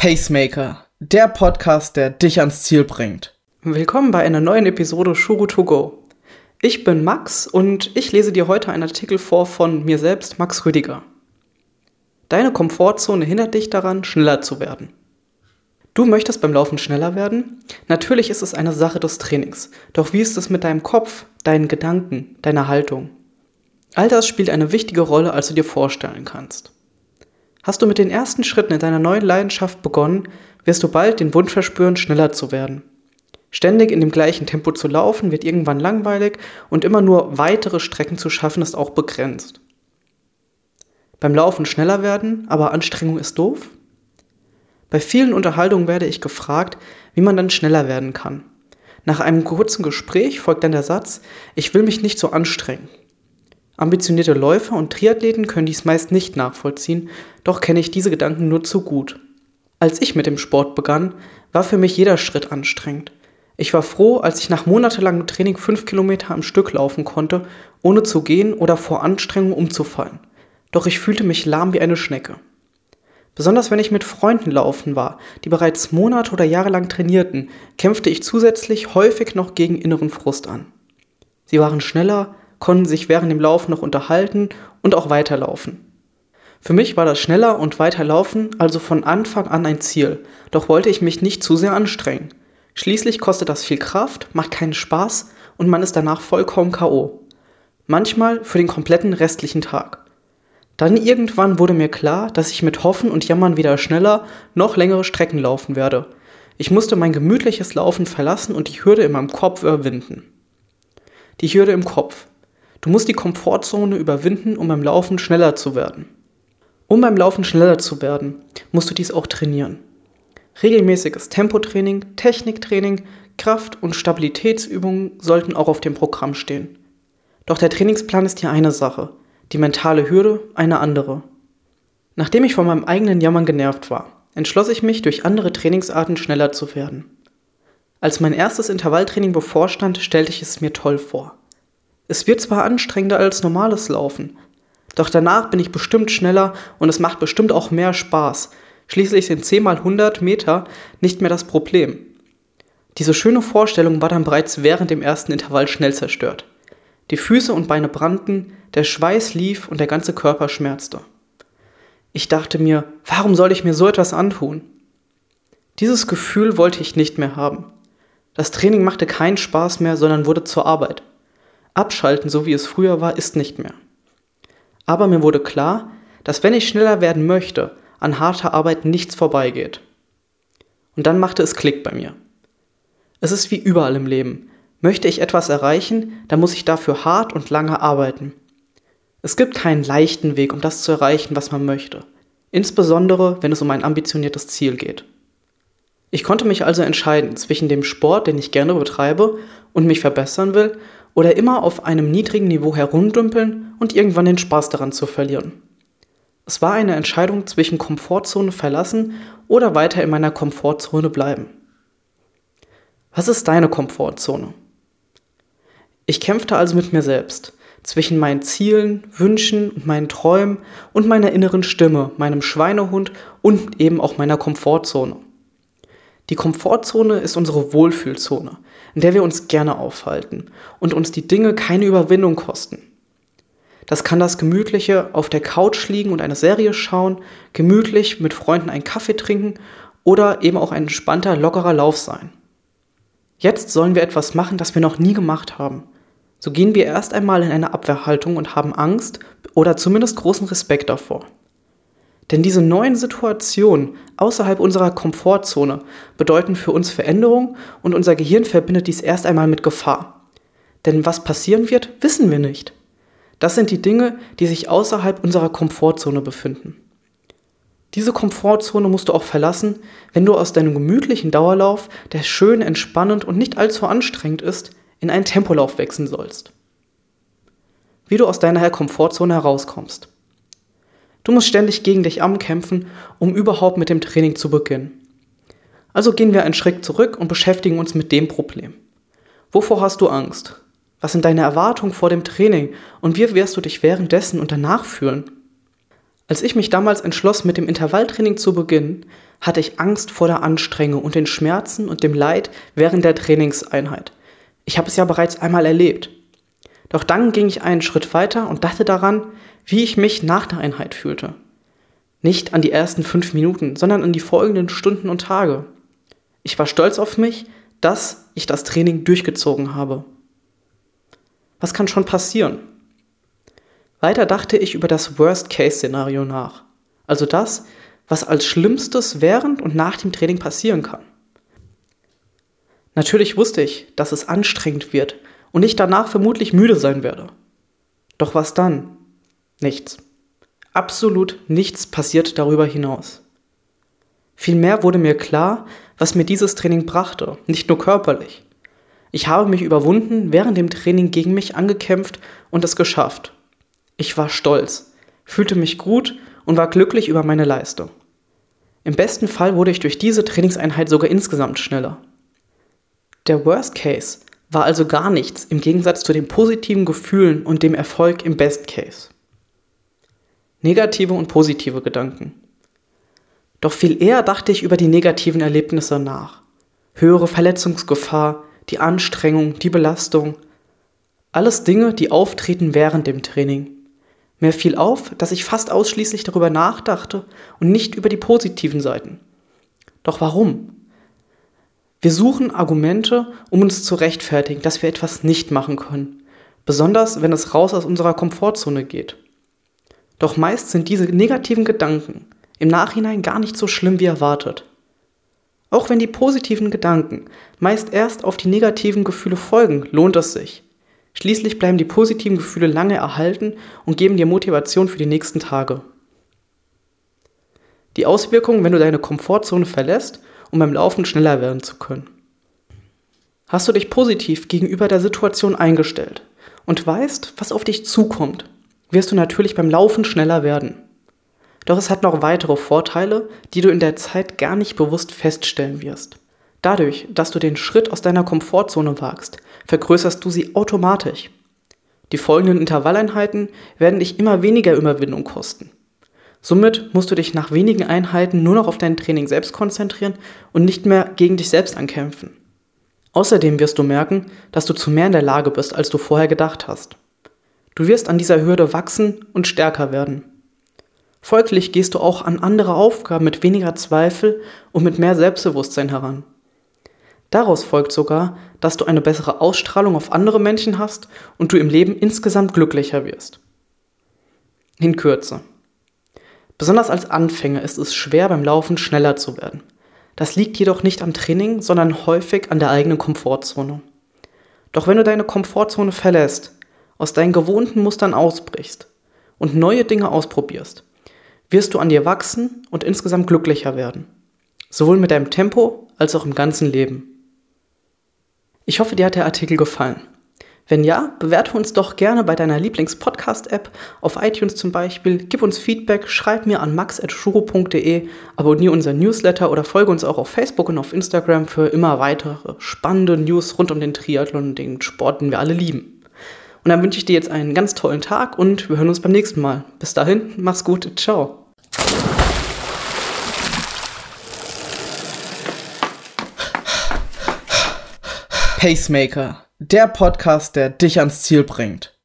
Pacemaker, der Podcast, der dich ans Ziel bringt. Willkommen bei einer neuen Episode Shuru to Go. Ich bin Max und ich lese dir heute einen Artikel vor von mir selbst, Max Rüdiger. Deine Komfortzone hindert dich daran, schneller zu werden. Du möchtest beim Laufen schneller werden? Natürlich ist es eine Sache des Trainings. Doch wie ist es mit deinem Kopf, deinen Gedanken, deiner Haltung? All das spielt eine wichtige Rolle, als du dir vorstellen kannst. Hast du mit den ersten Schritten in deiner neuen Leidenschaft begonnen, wirst du bald den Wunsch verspüren, schneller zu werden. Ständig in dem gleichen Tempo zu laufen wird irgendwann langweilig und immer nur weitere Strecken zu schaffen ist auch begrenzt. Beim Laufen schneller werden, aber Anstrengung ist doof? Bei vielen Unterhaltungen werde ich gefragt, wie man dann schneller werden kann. Nach einem kurzen Gespräch folgt dann der Satz, ich will mich nicht so anstrengen. Ambitionierte Läufer und Triathleten können dies meist nicht nachvollziehen, doch kenne ich diese Gedanken nur zu gut. Als ich mit dem Sport begann, war für mich jeder Schritt anstrengend. Ich war froh, als ich nach monatelangem Training fünf Kilometer am Stück laufen konnte, ohne zu gehen oder vor Anstrengung umzufallen. Doch ich fühlte mich lahm wie eine Schnecke. Besonders wenn ich mit Freunden laufen war, die bereits Monate oder Jahre lang trainierten, kämpfte ich zusätzlich häufig noch gegen inneren Frust an. Sie waren schneller, konnten sich während dem Laufen noch unterhalten und auch weiterlaufen. Für mich war das schneller und weiterlaufen also von Anfang an ein Ziel, doch wollte ich mich nicht zu sehr anstrengen. Schließlich kostet das viel Kraft, macht keinen Spaß und man ist danach vollkommen KO. Manchmal für den kompletten restlichen Tag. Dann irgendwann wurde mir klar, dass ich mit Hoffen und Jammern wieder schneller, noch längere Strecken laufen werde. Ich musste mein gemütliches Laufen verlassen und die Hürde in meinem Kopf überwinden. Die Hürde im Kopf. Du musst die Komfortzone überwinden, um beim Laufen schneller zu werden. Um beim Laufen schneller zu werden, musst du dies auch trainieren. Regelmäßiges Tempotraining, Techniktraining, Kraft- und Stabilitätsübungen sollten auch auf dem Programm stehen. Doch der Trainingsplan ist hier eine Sache die mentale Hürde eine andere. Nachdem ich von meinem eigenen Jammern genervt war, entschloss ich mich, durch andere Trainingsarten schneller zu werden. Als mein erstes Intervalltraining bevorstand, stellte ich es mir toll vor. Es wird zwar anstrengender als normales Laufen, doch danach bin ich bestimmt schneller und es macht bestimmt auch mehr Spaß. Schließlich sind 10 mal 100 Meter nicht mehr das Problem. Diese schöne Vorstellung war dann bereits während dem ersten Intervall schnell zerstört. Die Füße und Beine brannten, der Schweiß lief und der ganze Körper schmerzte. Ich dachte mir, warum soll ich mir so etwas antun? Dieses Gefühl wollte ich nicht mehr haben. Das Training machte keinen Spaß mehr, sondern wurde zur Arbeit. Abschalten, so wie es früher war, ist nicht mehr. Aber mir wurde klar, dass wenn ich schneller werden möchte, an harter Arbeit nichts vorbeigeht. Und dann machte es Klick bei mir. Es ist wie überall im Leben. Möchte ich etwas erreichen, dann muss ich dafür hart und lange arbeiten. Es gibt keinen leichten Weg, um das zu erreichen, was man möchte, insbesondere wenn es um ein ambitioniertes Ziel geht. Ich konnte mich also entscheiden zwischen dem Sport, den ich gerne betreibe und mich verbessern will, oder immer auf einem niedrigen Niveau herumdümpeln und irgendwann den Spaß daran zu verlieren. Es war eine Entscheidung zwischen Komfortzone verlassen oder weiter in meiner Komfortzone bleiben. Was ist deine Komfortzone? Ich kämpfte also mit mir selbst, zwischen meinen Zielen, Wünschen und meinen Träumen und meiner inneren Stimme, meinem Schweinehund und eben auch meiner Komfortzone. Die Komfortzone ist unsere Wohlfühlzone, in der wir uns gerne aufhalten und uns die Dinge keine Überwindung kosten. Das kann das gemütliche auf der Couch liegen und eine Serie schauen, gemütlich mit Freunden einen Kaffee trinken oder eben auch ein entspannter, lockerer Lauf sein. Jetzt sollen wir etwas machen, das wir noch nie gemacht haben. So gehen wir erst einmal in eine Abwehrhaltung und haben Angst oder zumindest großen Respekt davor. Denn diese neuen Situationen außerhalb unserer Komfortzone bedeuten für uns Veränderung und unser Gehirn verbindet dies erst einmal mit Gefahr. Denn was passieren wird, wissen wir nicht. Das sind die Dinge, die sich außerhalb unserer Komfortzone befinden. Diese Komfortzone musst du auch verlassen, wenn du aus deinem gemütlichen Dauerlauf, der schön entspannend und nicht allzu anstrengend ist, in einen Tempolauf wechseln sollst. Wie du aus deiner Komfortzone herauskommst. Du musst ständig gegen dich ankämpfen, um überhaupt mit dem Training zu beginnen. Also gehen wir einen Schritt zurück und beschäftigen uns mit dem Problem. Wovor hast du Angst? Was sind deine Erwartungen vor dem Training und wie wirst du dich währenddessen und danach fühlen? Als ich mich damals entschloss, mit dem Intervalltraining zu beginnen, hatte ich Angst vor der Anstrengung und den Schmerzen und dem Leid während der Trainingseinheit. Ich habe es ja bereits einmal erlebt. Doch dann ging ich einen Schritt weiter und dachte daran, wie ich mich nach der Einheit fühlte. Nicht an die ersten fünf Minuten, sondern an die folgenden Stunden und Tage. Ich war stolz auf mich, dass ich das Training durchgezogen habe. Was kann schon passieren? Weiter dachte ich über das Worst-Case-Szenario nach. Also das, was als Schlimmstes während und nach dem Training passieren kann. Natürlich wusste ich, dass es anstrengend wird und ich danach vermutlich müde sein werde. Doch was dann? Nichts. Absolut nichts passiert darüber hinaus. Vielmehr wurde mir klar, was mir dieses Training brachte, nicht nur körperlich. Ich habe mich überwunden, während dem Training gegen mich angekämpft und es geschafft. Ich war stolz, fühlte mich gut und war glücklich über meine Leistung. Im besten Fall wurde ich durch diese Trainingseinheit sogar insgesamt schneller. Der Worst Case war also gar nichts im Gegensatz zu den positiven Gefühlen und dem Erfolg im Best Case. Negative und positive Gedanken. Doch viel eher dachte ich über die negativen Erlebnisse nach. Höhere Verletzungsgefahr, die Anstrengung, die Belastung. Alles Dinge, die auftreten während dem Training. Mir fiel auf, dass ich fast ausschließlich darüber nachdachte und nicht über die positiven Seiten. Doch warum? Wir suchen Argumente, um uns zu rechtfertigen, dass wir etwas nicht machen können, besonders wenn es raus aus unserer Komfortzone geht. Doch meist sind diese negativen Gedanken im Nachhinein gar nicht so schlimm wie erwartet. Auch wenn die positiven Gedanken meist erst auf die negativen Gefühle folgen, lohnt es sich. Schließlich bleiben die positiven Gefühle lange erhalten und geben dir Motivation für die nächsten Tage. Die Auswirkungen, wenn du deine Komfortzone verlässt, um beim Laufen schneller werden zu können. Hast du dich positiv gegenüber der Situation eingestellt und weißt, was auf dich zukommt, wirst du natürlich beim Laufen schneller werden. Doch es hat noch weitere Vorteile, die du in der Zeit gar nicht bewusst feststellen wirst. Dadurch, dass du den Schritt aus deiner Komfortzone wagst, vergrößerst du sie automatisch. Die folgenden Intervalleinheiten werden dich immer weniger Überwindung kosten. Somit musst du dich nach wenigen Einheiten nur noch auf dein Training selbst konzentrieren und nicht mehr gegen dich selbst ankämpfen. Außerdem wirst du merken, dass du zu mehr in der Lage bist, als du vorher gedacht hast. Du wirst an dieser Hürde wachsen und stärker werden. Folglich gehst du auch an andere Aufgaben mit weniger Zweifel und mit mehr Selbstbewusstsein heran. Daraus folgt sogar, dass du eine bessere Ausstrahlung auf andere Menschen hast und du im Leben insgesamt glücklicher wirst. In Kürze. Besonders als Anfänger ist es schwer beim Laufen schneller zu werden. Das liegt jedoch nicht am Training, sondern häufig an der eigenen Komfortzone. Doch wenn du deine Komfortzone verlässt, aus deinen gewohnten Mustern ausbrichst und neue Dinge ausprobierst, wirst du an dir wachsen und insgesamt glücklicher werden. Sowohl mit deinem Tempo als auch im ganzen Leben. Ich hoffe, dir hat der Artikel gefallen. Wenn ja, bewerte uns doch gerne bei deiner Lieblings-Podcast-App, auf iTunes zum Beispiel, gib uns Feedback, schreib mir an max.shuro.de, abonniere unseren Newsletter oder folge uns auch auf Facebook und auf Instagram für immer weitere spannende News rund um den Triathlon und den Sport, den wir alle lieben. Und dann wünsche ich dir jetzt einen ganz tollen Tag und wir hören uns beim nächsten Mal. Bis dahin, mach's gut, ciao. Pacemaker, der Podcast, der dich ans Ziel bringt.